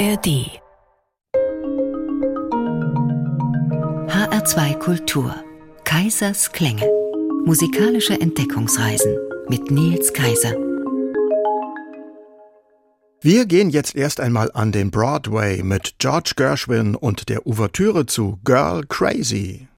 ARD HR2 Kultur. Kaisers Klänge. Musikalische Entdeckungsreisen mit Nils Kaiser. Wir gehen jetzt erst einmal an den Broadway mit George Gershwin und der Ouvertüre zu Girl Crazy.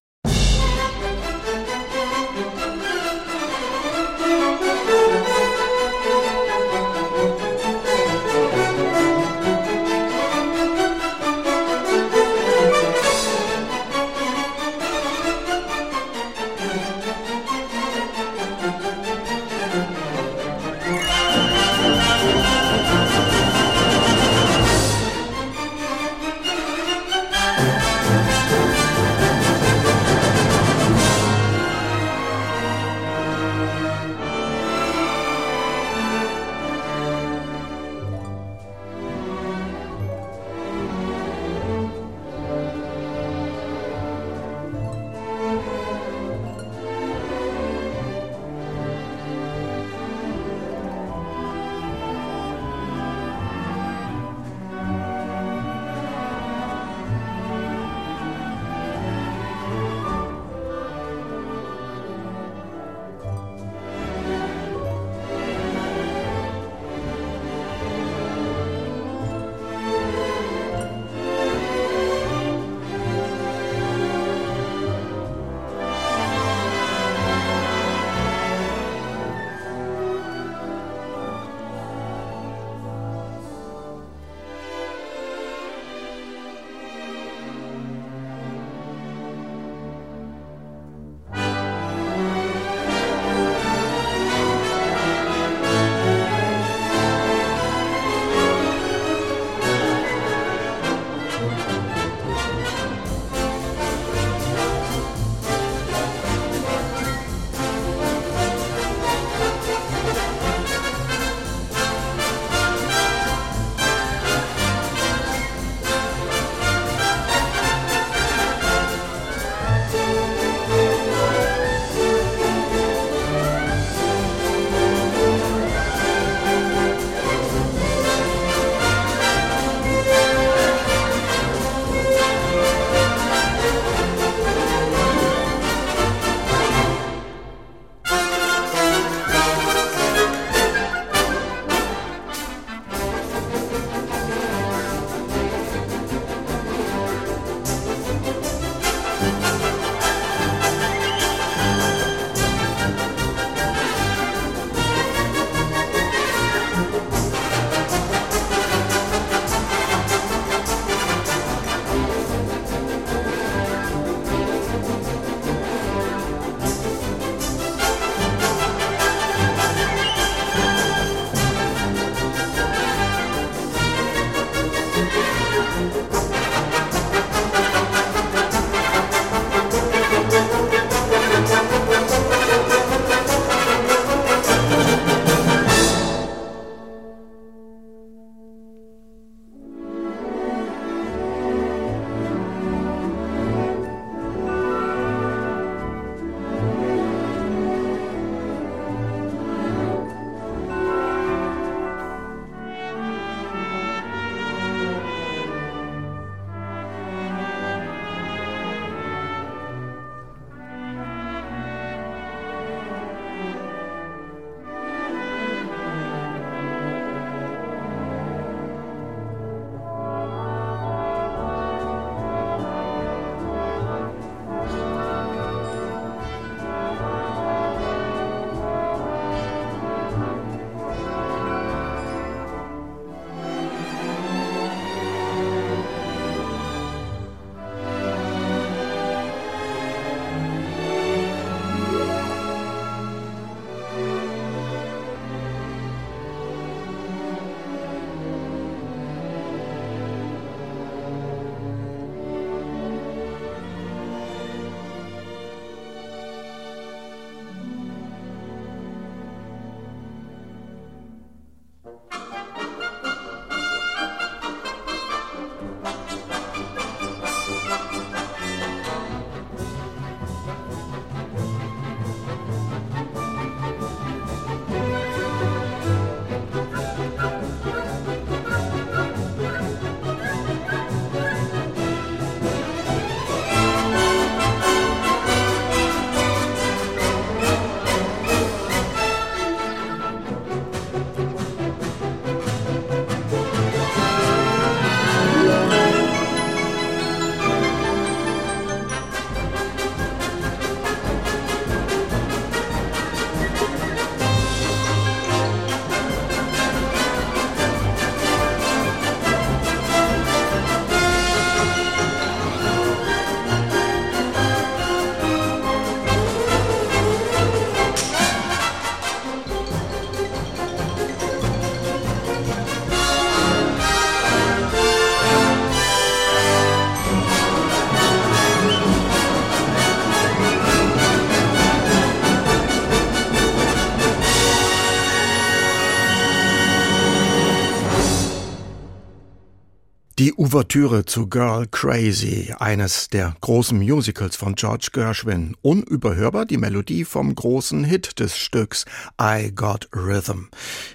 Ouvertüre zu Girl Crazy, eines der großen Musicals von George Gershwin. Unüberhörbar die Melodie vom großen Hit des Stücks I Got Rhythm.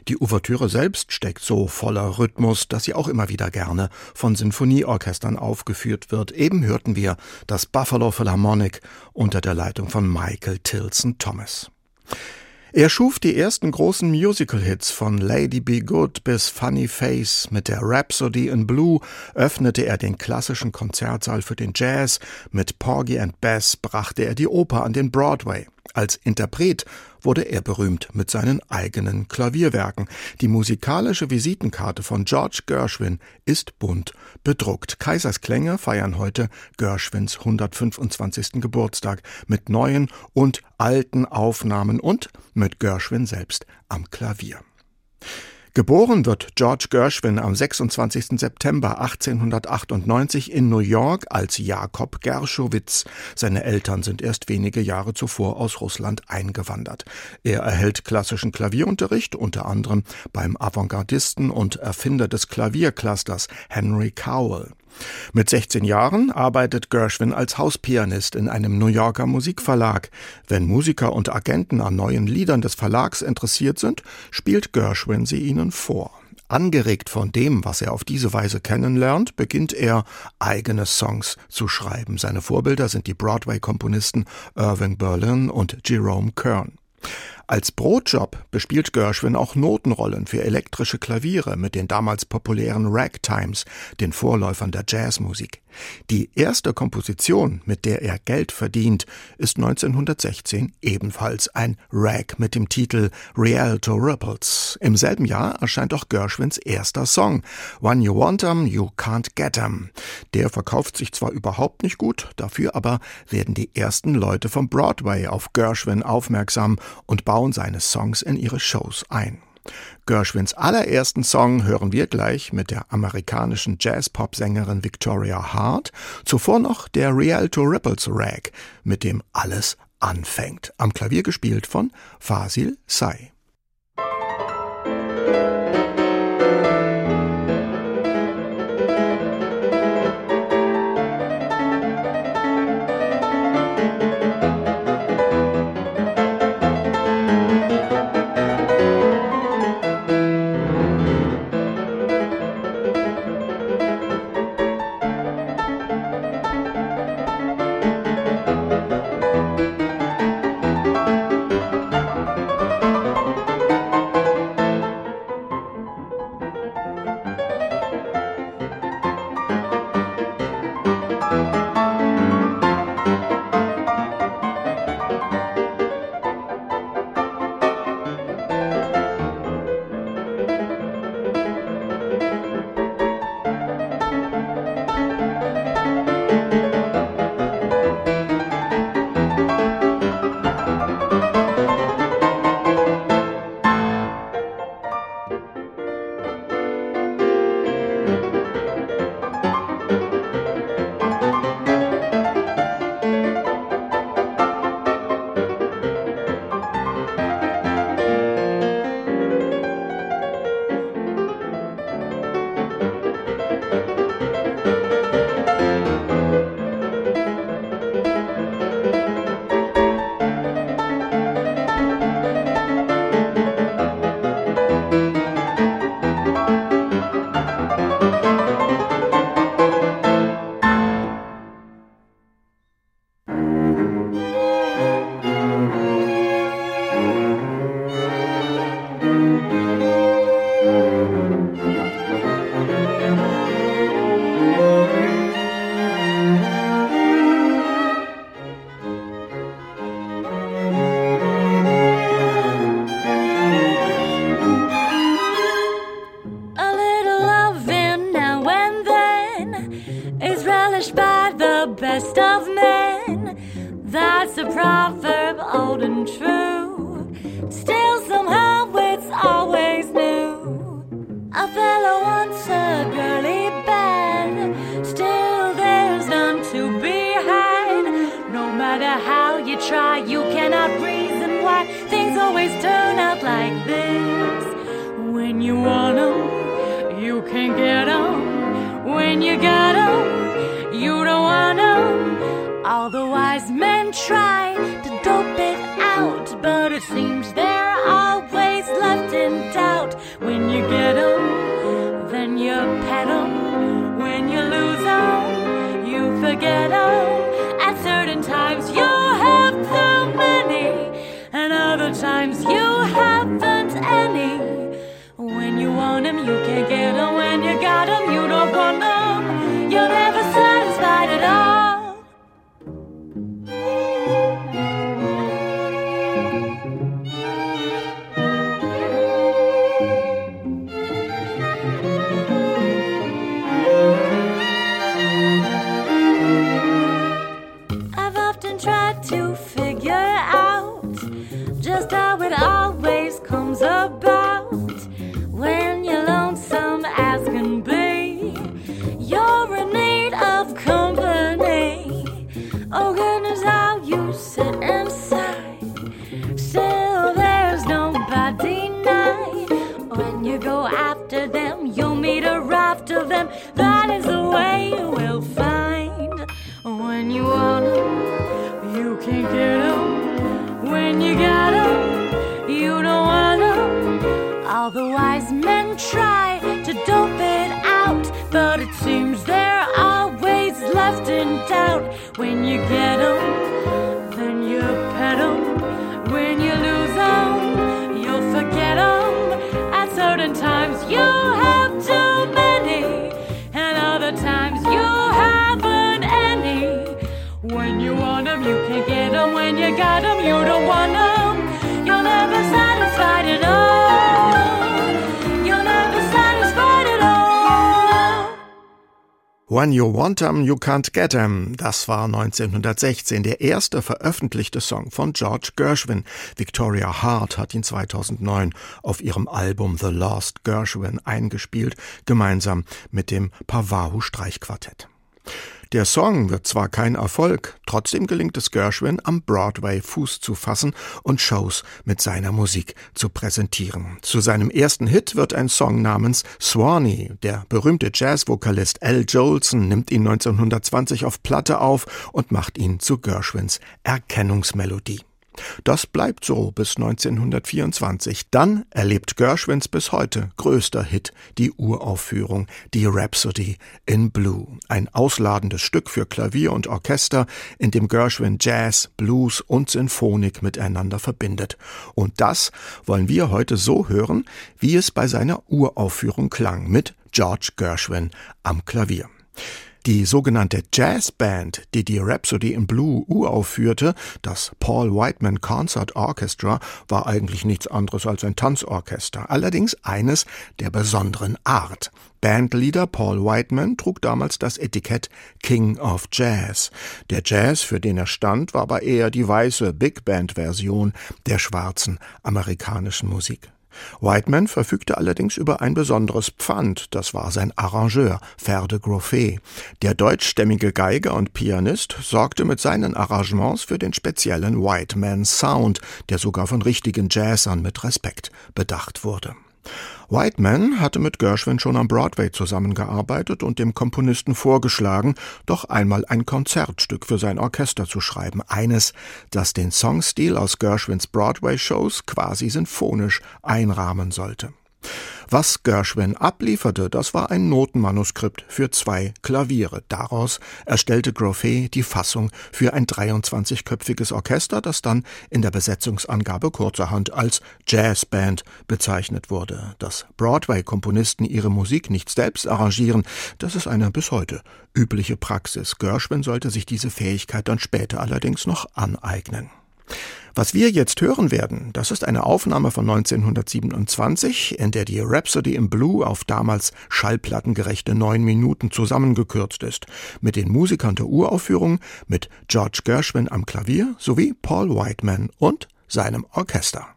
Die Ouvertüre selbst steckt so voller Rhythmus, dass sie auch immer wieder gerne von Sinfonieorchestern aufgeführt wird. Eben hörten wir das Buffalo Philharmonic unter der Leitung von Michael Tilson Thomas. Er schuf die ersten großen Musical-Hits von Lady Be Good bis Funny Face. Mit der Rhapsody in Blue öffnete er den klassischen Konzertsaal für den Jazz. Mit Porgy and Bess brachte er die Oper an den Broadway. Als Interpret wurde er berühmt mit seinen eigenen Klavierwerken. Die musikalische Visitenkarte von George Gershwin ist bunt bedruckt. Kaisers Klänge feiern heute Gershwins 125. Geburtstag mit neuen und alten Aufnahmen und mit Gershwin selbst am Klavier. Geboren wird George Gershwin am 26. September 1898 in New York als Jakob Gershowitz. Seine Eltern sind erst wenige Jahre zuvor aus Russland eingewandert. Er erhält klassischen Klavierunterricht, unter anderem beim Avantgardisten und Erfinder des Klavierclusters Henry Cowell. Mit 16 Jahren arbeitet Gershwin als Hauspianist in einem New Yorker Musikverlag. Wenn Musiker und Agenten an neuen Liedern des Verlags interessiert sind, spielt Gershwin sie ihnen vor. Angeregt von dem, was er auf diese Weise kennenlernt, beginnt er, eigene Songs zu schreiben. Seine Vorbilder sind die Broadway-Komponisten Irving Berlin und Jerome Kern. Als Brotjob bespielt Gershwin auch Notenrollen für elektrische Klaviere mit den damals populären Ragtimes, den Vorläufern der Jazzmusik. Die erste Komposition, mit der er Geld verdient, ist 1916 ebenfalls ein Rag mit dem Titel Rialto Ripples. Im selben Jahr erscheint auch Gershwins erster Song When You Want 'em, You Can't Get 'em. Der verkauft sich zwar überhaupt nicht gut, dafür aber werden die ersten Leute vom Broadway auf Gershwin aufmerksam und bauen seine Songs in ihre Shows ein. Gershwins allerersten Song hören wir gleich mit der amerikanischen Jazz-Pop-Sängerin Victoria Hart, zuvor noch der Rialto Ripples Rag, mit dem alles anfängt, am Klavier gespielt von Fasil Say. organize how you say. When You Want 'em, You Can't Get 'em. Das war 1916 der erste veröffentlichte Song von George Gershwin. Victoria Hart hat ihn 2009 auf ihrem Album The Lost Gershwin eingespielt, gemeinsam mit dem Pavahu Streichquartett. Der Song wird zwar kein Erfolg, trotzdem gelingt es Gershwin, am Broadway Fuß zu fassen und Shows mit seiner Musik zu präsentieren. Zu seinem ersten Hit wird ein Song namens Swanee. Der berühmte Jazzvokalist Al Jolson nimmt ihn 1920 auf Platte auf und macht ihn zu Gershwins Erkennungsmelodie. Das bleibt so bis 1924. Dann erlebt Gershwins bis heute größter Hit die Uraufführung, die Rhapsody in Blue. Ein ausladendes Stück für Klavier und Orchester, in dem Gershwin Jazz, Blues und Sinfonik miteinander verbindet. Und das wollen wir heute so hören, wie es bei seiner Uraufführung klang, mit George Gershwin am Klavier. Die sogenannte Jazzband, die die Rhapsody in Blue uraufführte, das Paul Whiteman Concert Orchestra, war eigentlich nichts anderes als ein Tanzorchester, allerdings eines der besonderen Art. Bandleader Paul Whiteman trug damals das Etikett King of Jazz. Der Jazz, für den er stand, war aber eher die weiße Big Band Version der schwarzen amerikanischen Musik. Whiteman verfügte allerdings über ein besonderes Pfand, das war sein Arrangeur, Ferde Groffet. Der deutschstämmige Geiger und Pianist sorgte mit seinen Arrangements für den speziellen Whiteman Sound, der sogar von richtigen Jazzern mit Respekt bedacht wurde. Whiteman hatte mit Gershwin schon am Broadway zusammengearbeitet und dem Komponisten vorgeschlagen, doch einmal ein Konzertstück für sein Orchester zu schreiben, eines, das den Songstil aus Gershwins Broadway-Shows quasi sinfonisch einrahmen sollte. Was Gershwin ablieferte, das war ein Notenmanuskript für zwei Klaviere. Daraus erstellte Groffet die Fassung für ein 23-köpfiges Orchester, das dann in der Besetzungsangabe kurzerhand als Jazzband bezeichnet wurde. Dass Broadway-Komponisten ihre Musik nicht selbst arrangieren, das ist eine bis heute übliche Praxis. Gershwin sollte sich diese Fähigkeit dann später allerdings noch aneignen. Was wir jetzt hören werden, das ist eine Aufnahme von 1927, in der die Rhapsody in Blue auf damals schallplattengerechte neun Minuten zusammengekürzt ist, mit den Musikern der Uraufführung, mit George Gershwin am Klavier sowie Paul Whiteman und seinem Orchester.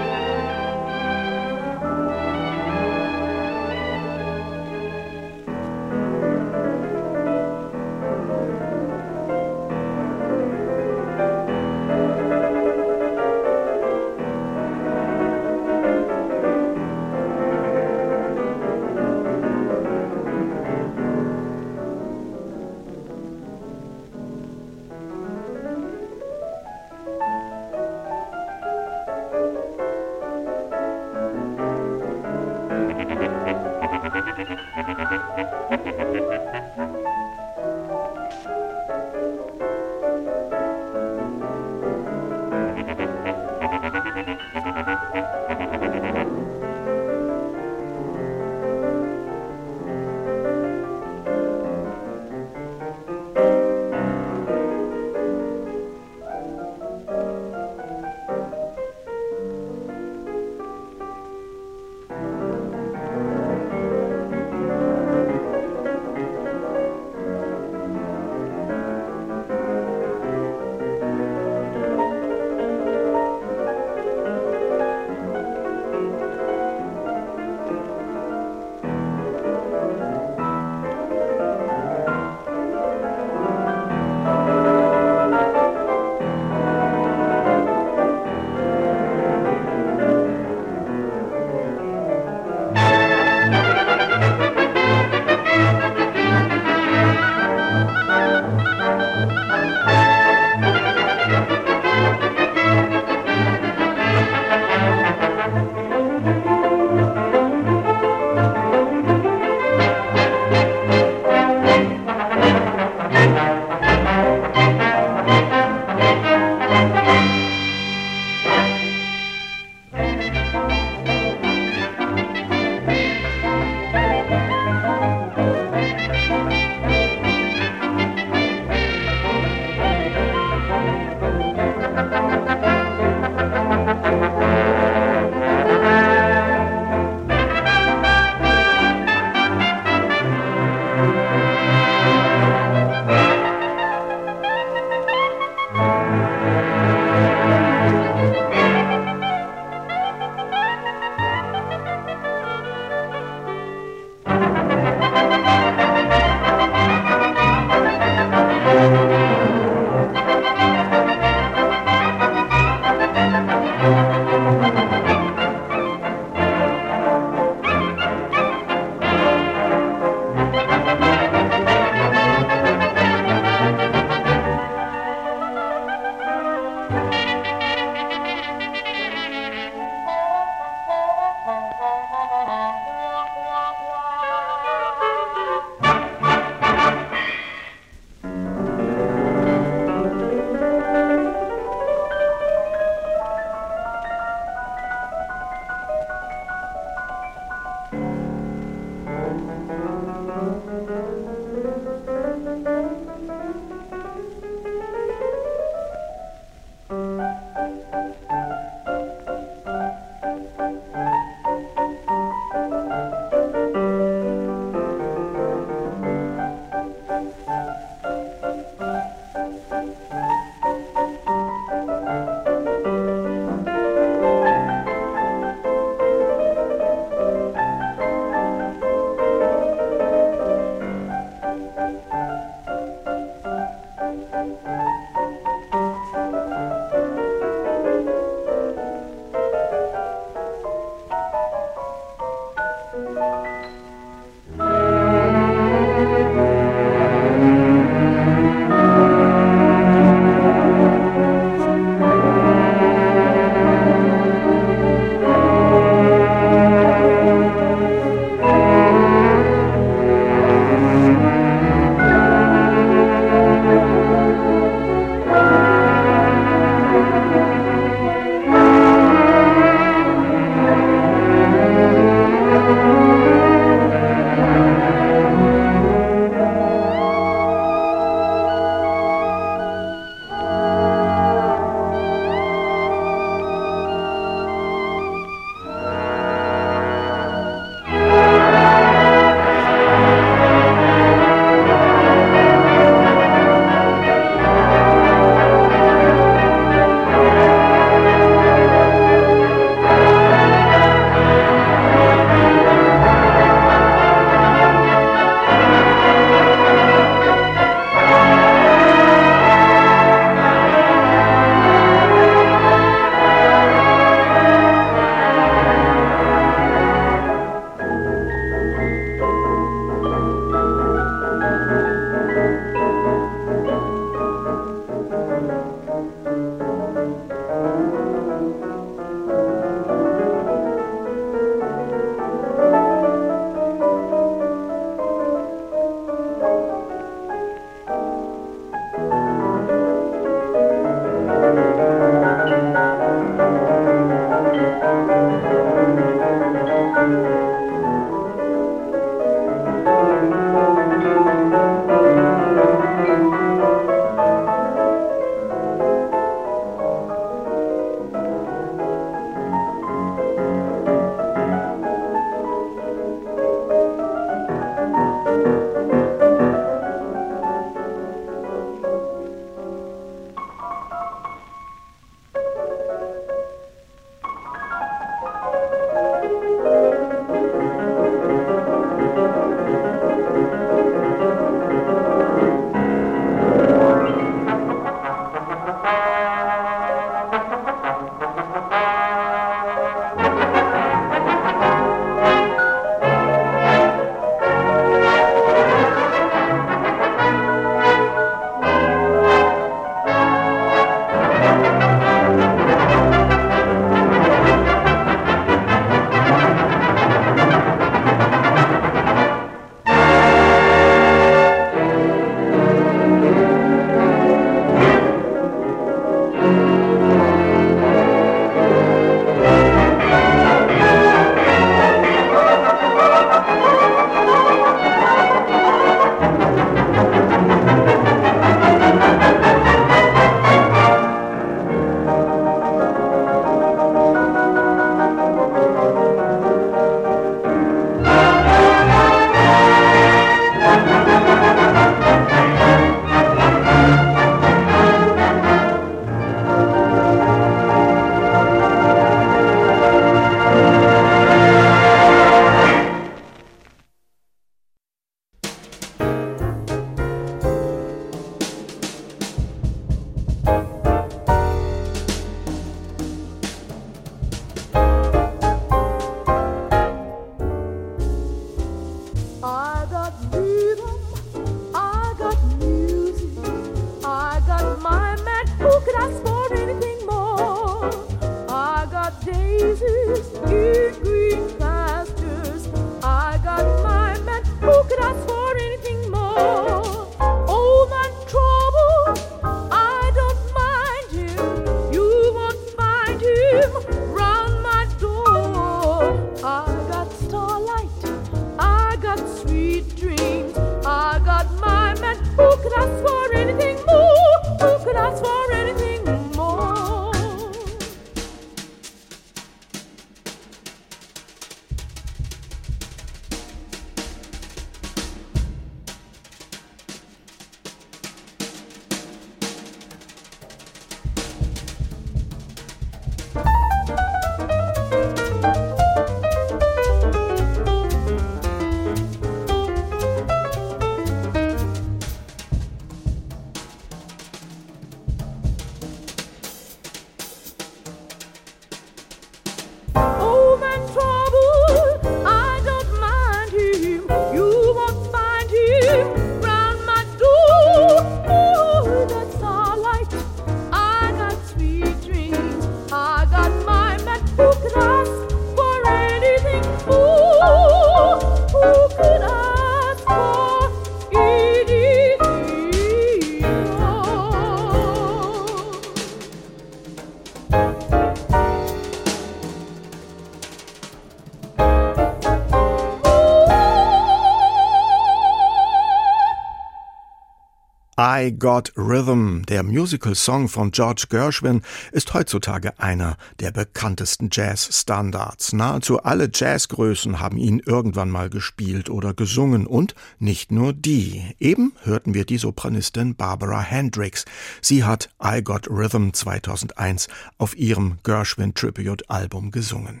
I Got Rhythm, der Musical-Song von George Gershwin, ist heutzutage einer der bekanntesten Jazz-Standards. Nahezu alle Jazzgrößen haben ihn irgendwann mal gespielt oder gesungen und nicht nur die. Eben hörten wir die Sopranistin Barbara Hendricks. Sie hat I Got Rhythm 2001 auf ihrem Gershwin-Tribute-Album gesungen.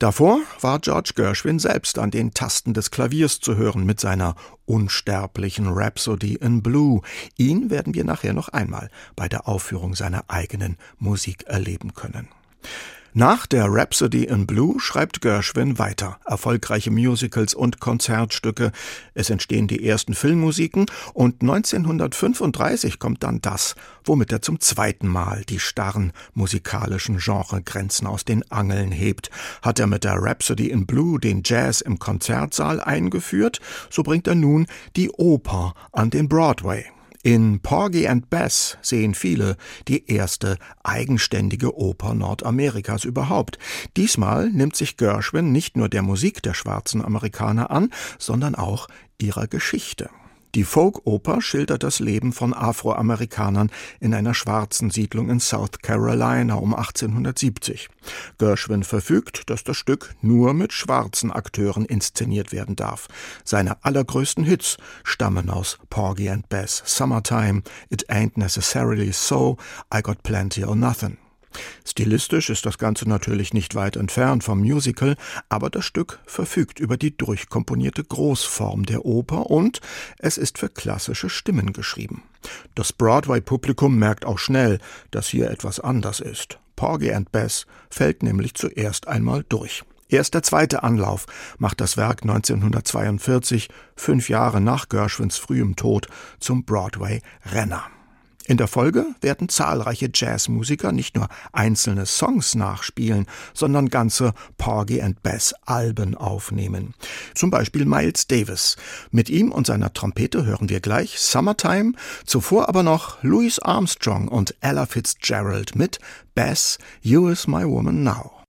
Davor war George Gershwin selbst an den Tasten des Klaviers zu hören mit seiner unsterblichen Rhapsody in Blue. Ihn werden wir nachher noch einmal bei der Aufführung seiner eigenen Musik erleben können. Nach der Rhapsody in Blue schreibt Gershwin weiter erfolgreiche Musicals und Konzertstücke. Es entstehen die ersten Filmmusiken und 1935 kommt dann das, womit er zum zweiten Mal die starren musikalischen Genregrenzen aus den Angeln hebt. Hat er mit der Rhapsody in Blue den Jazz im Konzertsaal eingeführt, so bringt er nun die Oper an den Broadway. In Porgy and Bess sehen viele die erste eigenständige Oper Nordamerikas überhaupt. Diesmal nimmt sich Gershwin nicht nur der Musik der schwarzen Amerikaner an, sondern auch ihrer Geschichte. Die Folk-Oper schildert das Leben von Afroamerikanern in einer schwarzen Siedlung in South Carolina um 1870. Gershwin verfügt, dass das Stück nur mit schwarzen Akteuren inszeniert werden darf. Seine allergrößten Hits stammen aus Porgy and Bess, Summertime, It Ain't Necessarily So, I Got Plenty or Nothing. Stilistisch ist das Ganze natürlich nicht weit entfernt vom Musical, aber das Stück verfügt über die durchkomponierte Großform der Oper und es ist für klassische Stimmen geschrieben. Das Broadway-Publikum merkt auch schnell, dass hier etwas anders ist. Porgy and Bess fällt nämlich zuerst einmal durch. Erst der zweite Anlauf macht das Werk 1942, fünf Jahre nach Gershwins frühem Tod, zum Broadway-Renner. In der Folge werden zahlreiche Jazzmusiker nicht nur einzelne Songs nachspielen, sondern ganze Porgy and Bess Alben aufnehmen. Zum Beispiel Miles Davis. Mit ihm und seiner Trompete hören wir gleich Summertime, zuvor aber noch Louis Armstrong und Ella Fitzgerald mit Bess, You Is My Woman Now.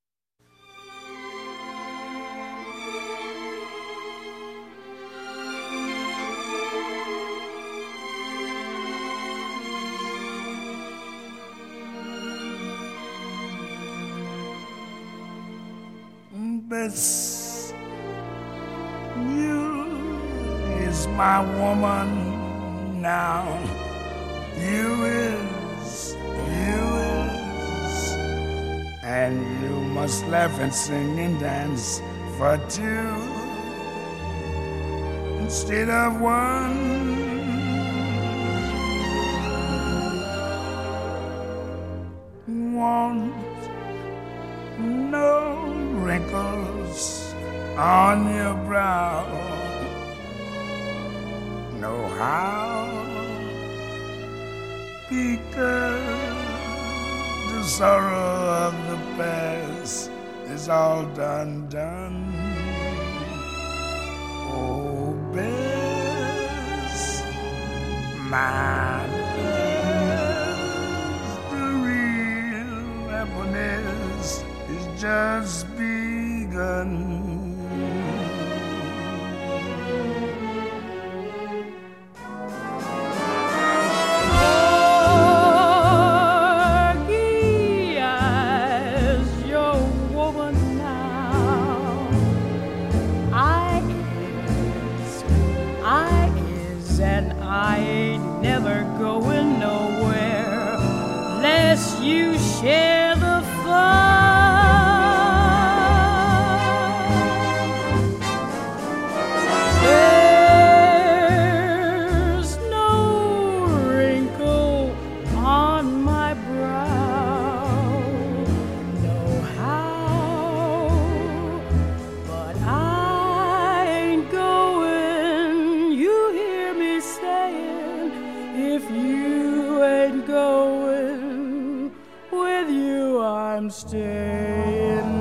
Bess, you is my woman now. You is, you is, and you must laugh and sing and dance for two instead of one. Want no wrinkles on your brow. Know how? Because the sorrow of the past is all done, done. Oh, Bess, my Bess, the real happiness is just and. you I'm staying.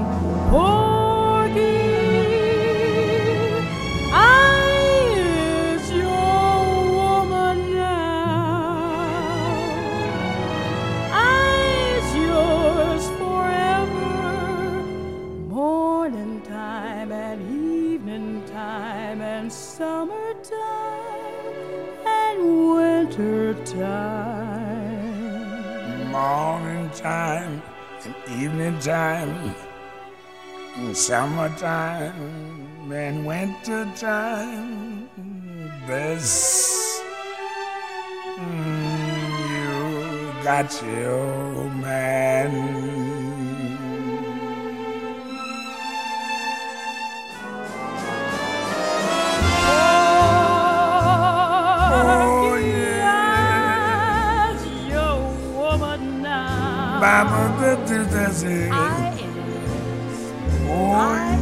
time and evening time and summertime and winter time. This mm, you got your man. I am. I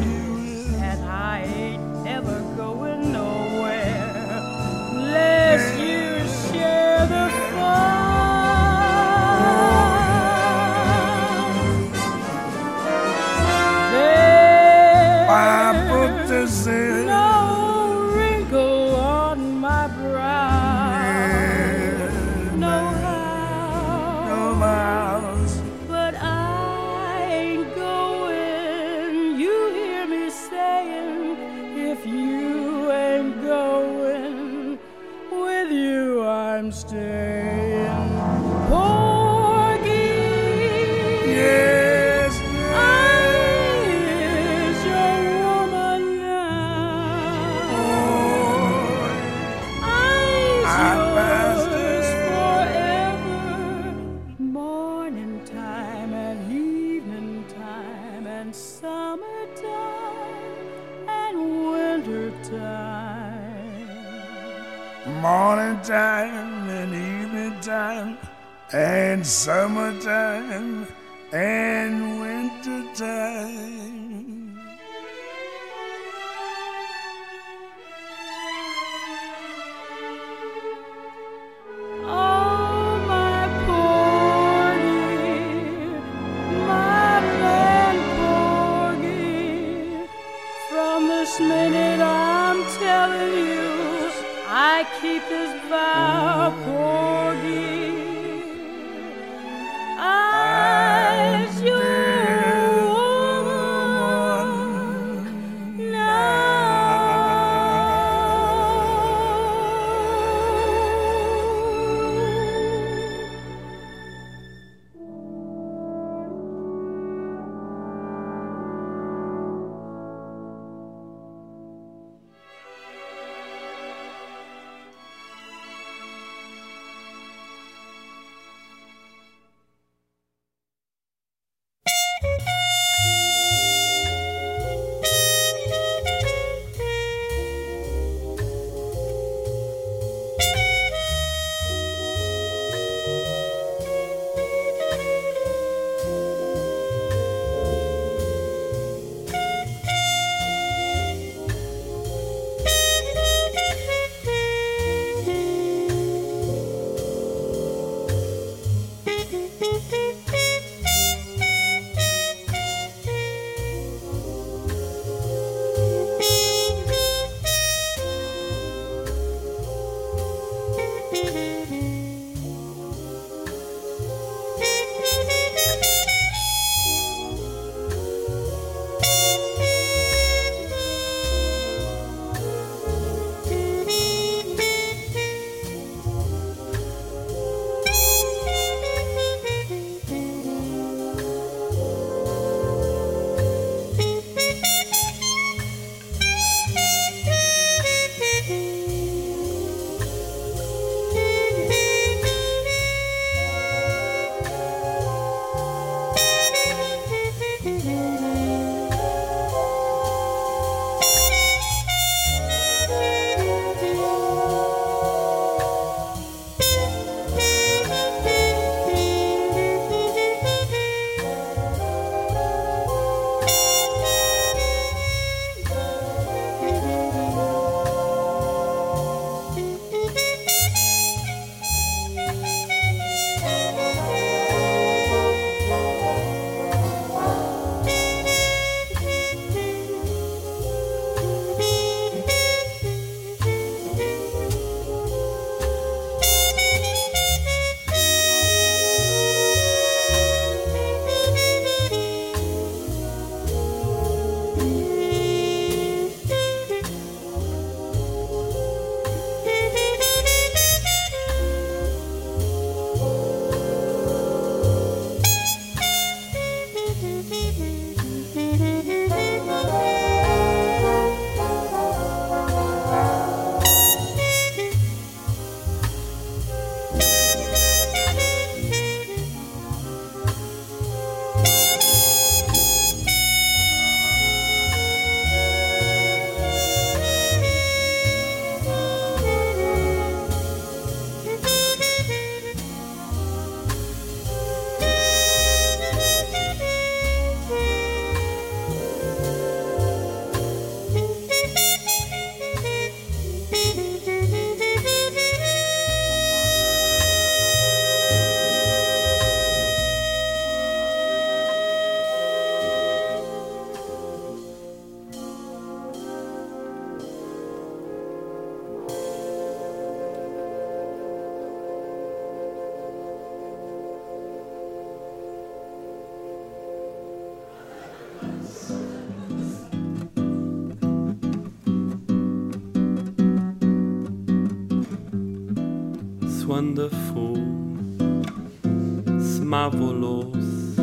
marvelous.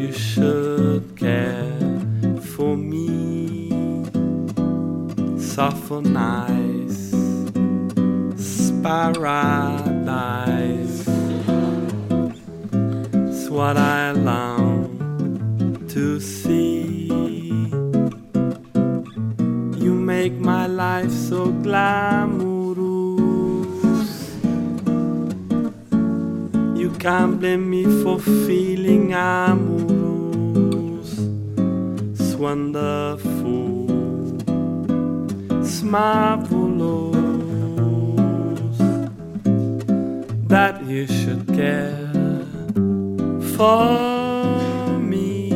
You should care for me, nice, paradise. It's what I long to see. You make my life so glamorous. scrambling me for feeling amorous. It's wonderful, it's marvelous that you should care for me.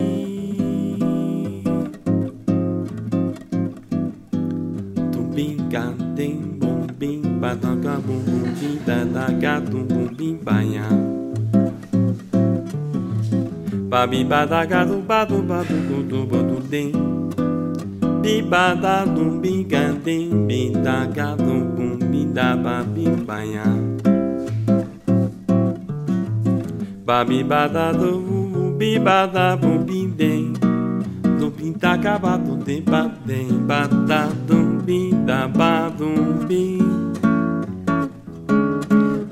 To be goddamn bing ba da ga boom boom dee da da ga doom boom bing ba yang. Babibadagadu badubadugudu bodudim Bibadadum bigadim bidagadum bum bidababibaya Babibadadu bibadabum bidem Do bidagabadu debadem badadum bidabadum bim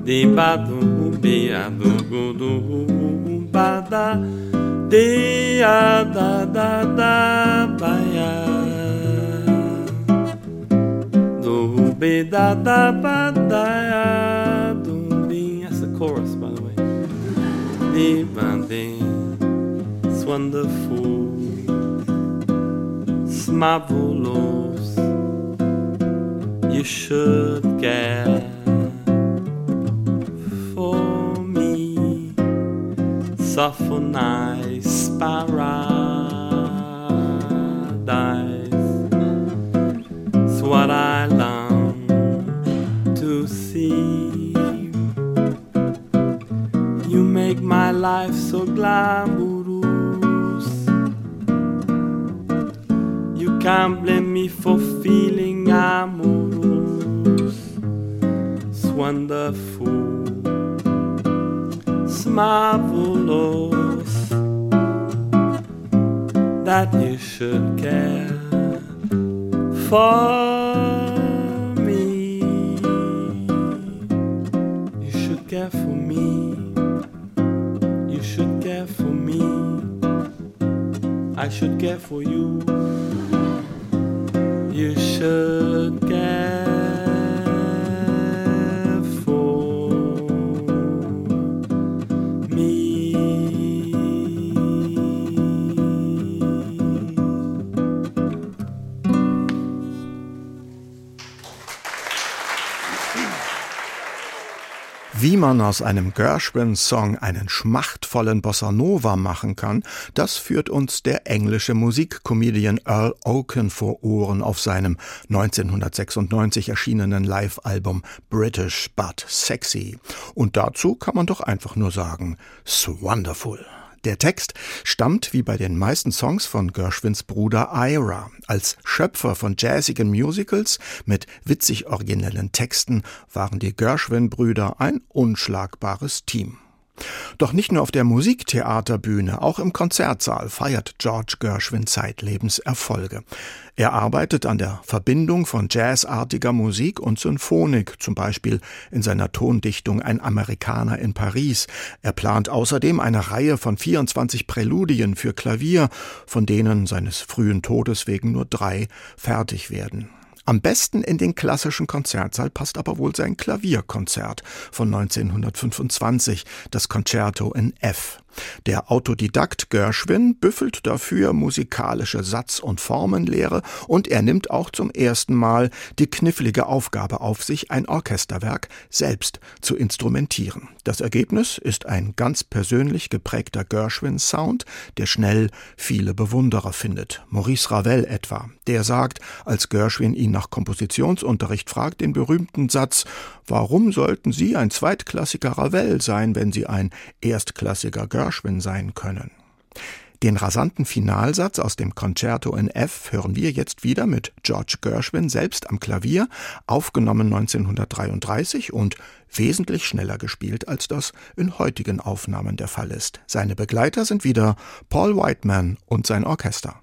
de bado, beado, gudu, ba da de a da da da ba ya. Do be da da ba da ya do be. That's the chorus, by the way. De ba de. It's wonderful. It's marvelous. You should care Nice paradise. It's what I long to see. You make my life so glamorous. You can't blame me for feeling amorous. It's wonderful, marvelous that you should care for me. You should care for me. You should care for me. I should care for you. You should Wie man aus einem Gershwin-Song einen schmachtvollen Bossa Nova machen kann, das führt uns der englische Musikcomedian Earl Oaken vor Ohren auf seinem 1996 erschienenen Live-Album British But Sexy. Und dazu kann man doch einfach nur sagen, "'s wonderful. Der Text stammt wie bei den meisten Songs von Gershwins Bruder Ira. Als Schöpfer von jazzigen Musicals mit witzig originellen Texten waren die Gershwin-Brüder ein unschlagbares Team. Doch nicht nur auf der Musiktheaterbühne, auch im Konzertsaal feiert George Gershwin zeitlebens Erfolge. Er arbeitet an der Verbindung von jazzartiger Musik und Symphonik, zum Beispiel in seiner Tondichtung Ein Amerikaner in Paris. Er plant außerdem eine Reihe von 24 Präludien für Klavier, von denen seines frühen Todes wegen nur drei fertig werden. Am besten in den klassischen Konzertsaal passt aber wohl sein Klavierkonzert von 1925, das Concerto in F. Der Autodidakt Gershwin büffelt dafür musikalische Satz- und Formenlehre und er nimmt auch zum ersten Mal die knifflige Aufgabe auf sich, ein Orchesterwerk selbst zu instrumentieren. Das Ergebnis ist ein ganz persönlich geprägter Gershwin-Sound, der schnell viele Bewunderer findet. Maurice Ravel etwa, der sagt, als Gershwin ihn nach Kompositionsunterricht fragt, den berühmten Satz, warum sollten Sie ein zweitklassiger Ravel sein, wenn Sie ein erstklassiger Gershwin sein können? Den rasanten Finalsatz aus dem Concerto in F hören wir jetzt wieder mit George Gershwin selbst am Klavier, aufgenommen 1933 und wesentlich schneller gespielt, als das in heutigen Aufnahmen der Fall ist. Seine Begleiter sind wieder Paul Whiteman und sein Orchester.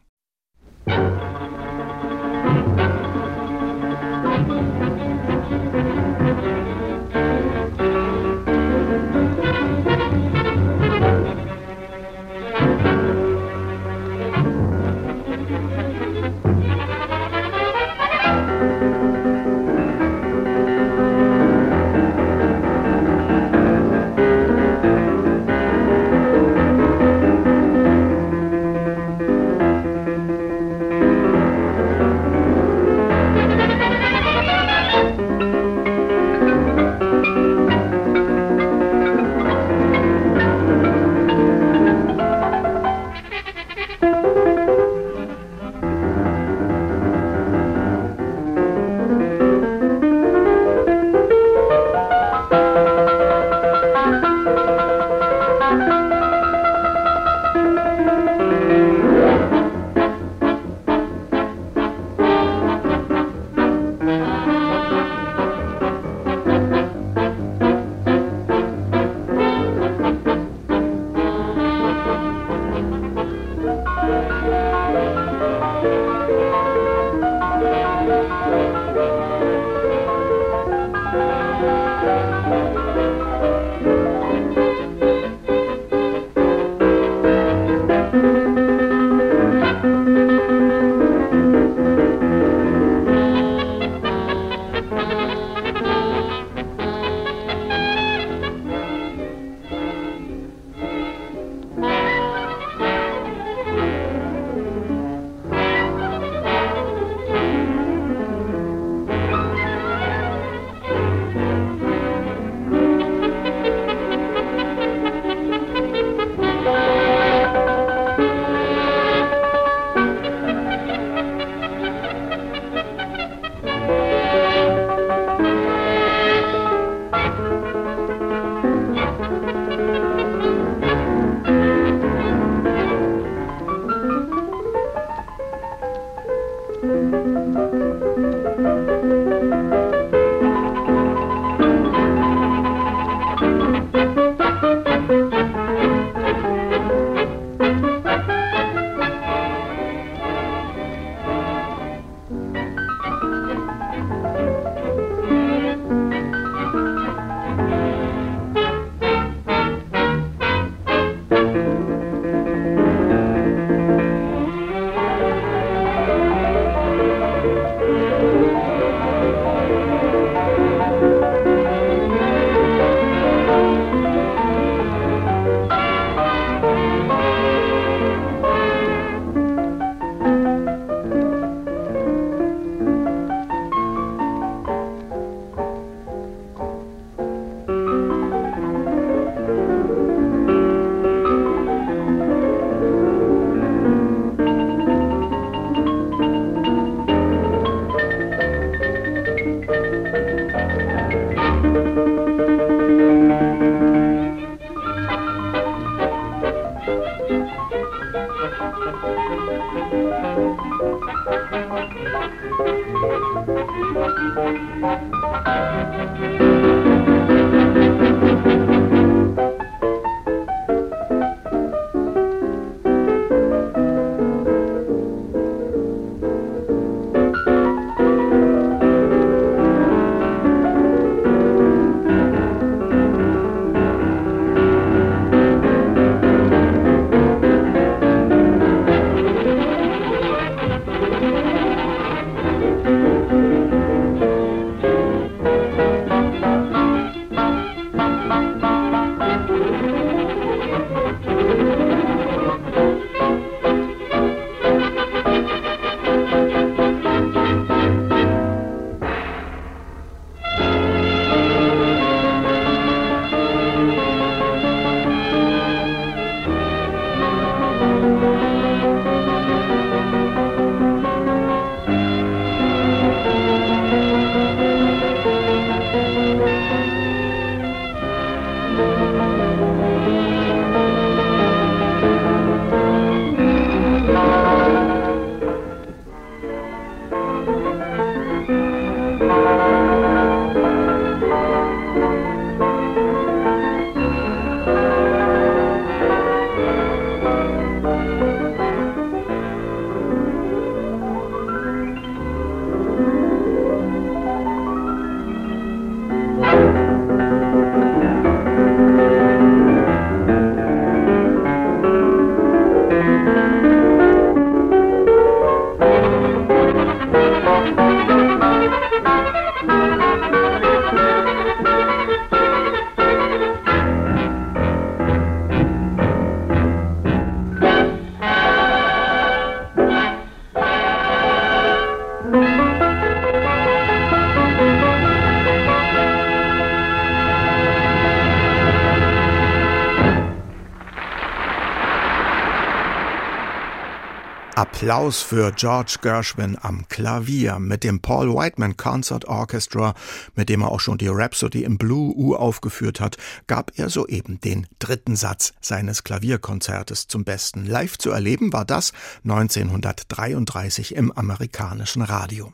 Applaus für George Gershwin am Klavier mit dem Paul Whiteman Concert Orchestra, mit dem er auch schon die Rhapsody im Blue U aufgeführt hat, gab er soeben den dritten Satz seines Klavierkonzertes zum Besten. Live zu erleben war das 1933 im amerikanischen Radio.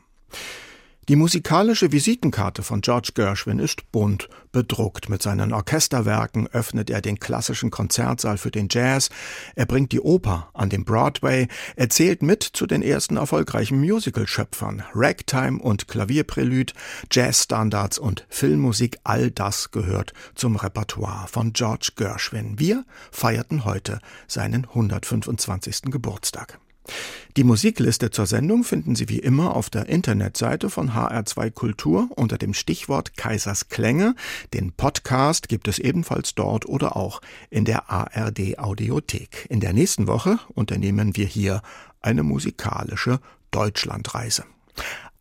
Die musikalische Visitenkarte von George Gershwin ist bunt bedruckt. Mit seinen Orchesterwerken öffnet er den klassischen Konzertsaal für den Jazz, er bringt die Oper an den Broadway, er zählt mit zu den ersten erfolgreichen Musical-Schöpfern. Ragtime und Klavierprelüt, Jazzstandards und Filmmusik, all das gehört zum Repertoire von George Gershwin. Wir feierten heute seinen 125. Geburtstag. Die Musikliste zur Sendung finden Sie wie immer auf der Internetseite von HR2 Kultur unter dem Stichwort Kaisers Klänge. Den Podcast gibt es ebenfalls dort oder auch in der ARD Audiothek. In der nächsten Woche unternehmen wir hier eine musikalische Deutschlandreise.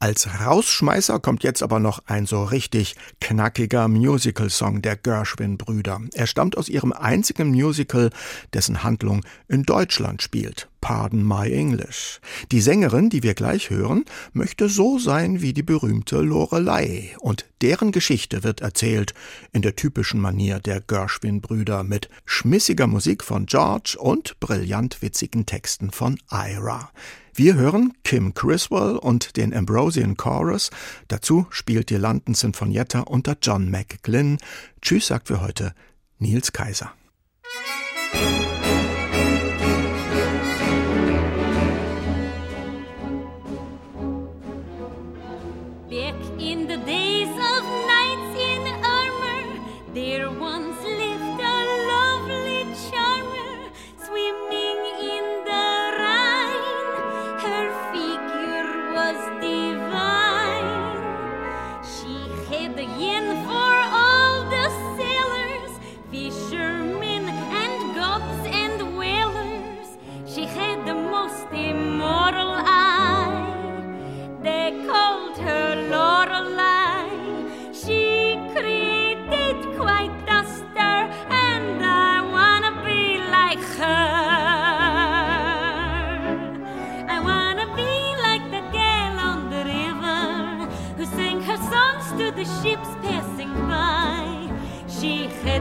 Als Rausschmeißer kommt jetzt aber noch ein so richtig knackiger Musical-Song der Gershwin-Brüder. Er stammt aus ihrem einzigen Musical, dessen Handlung in Deutschland spielt. Pardon My English. Die Sängerin, die wir gleich hören, möchte so sein wie die berühmte Lorelei. Und deren Geschichte wird erzählt in der typischen Manier der Gershwin-Brüder mit schmissiger Musik von George und brillant witzigen Texten von Ira. Wir hören Kim Criswell und den Ambrosian Chorus. Dazu spielt die London Sinfonietta unter John McGlynn. Tschüss sagt für heute Nils Kaiser.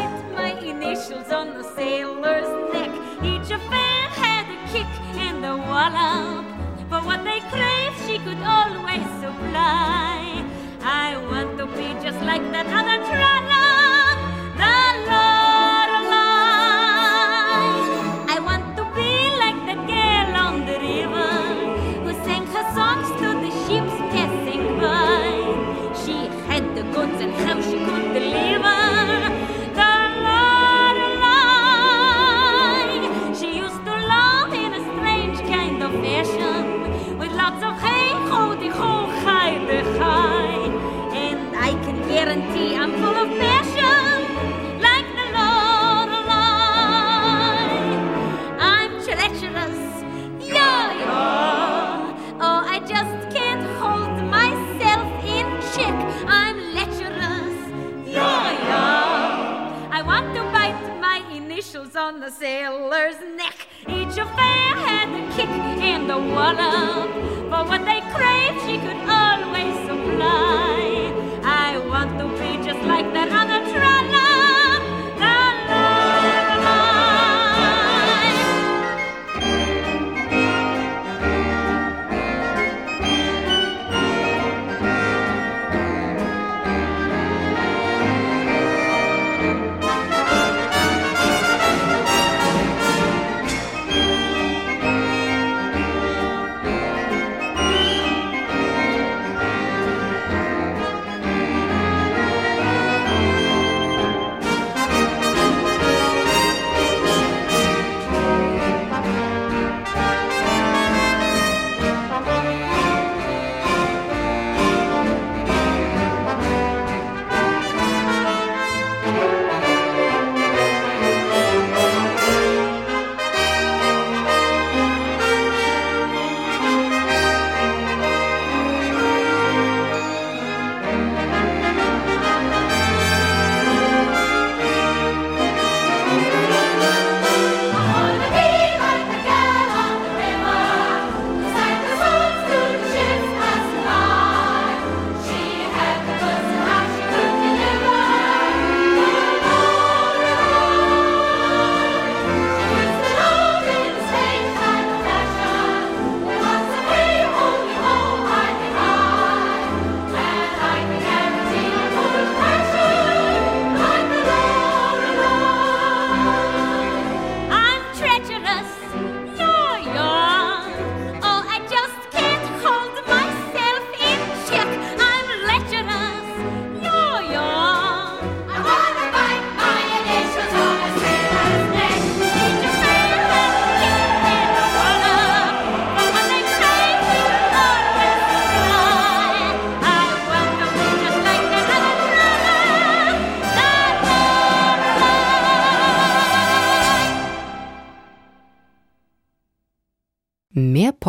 typed my initials on the sailor's neck. Each affair had a kick and a wallop, but what they craved she could always supply. I want to be just like that other trollop. sailor's neck. Each affair had the kick and the wallop. For what they craved, she could.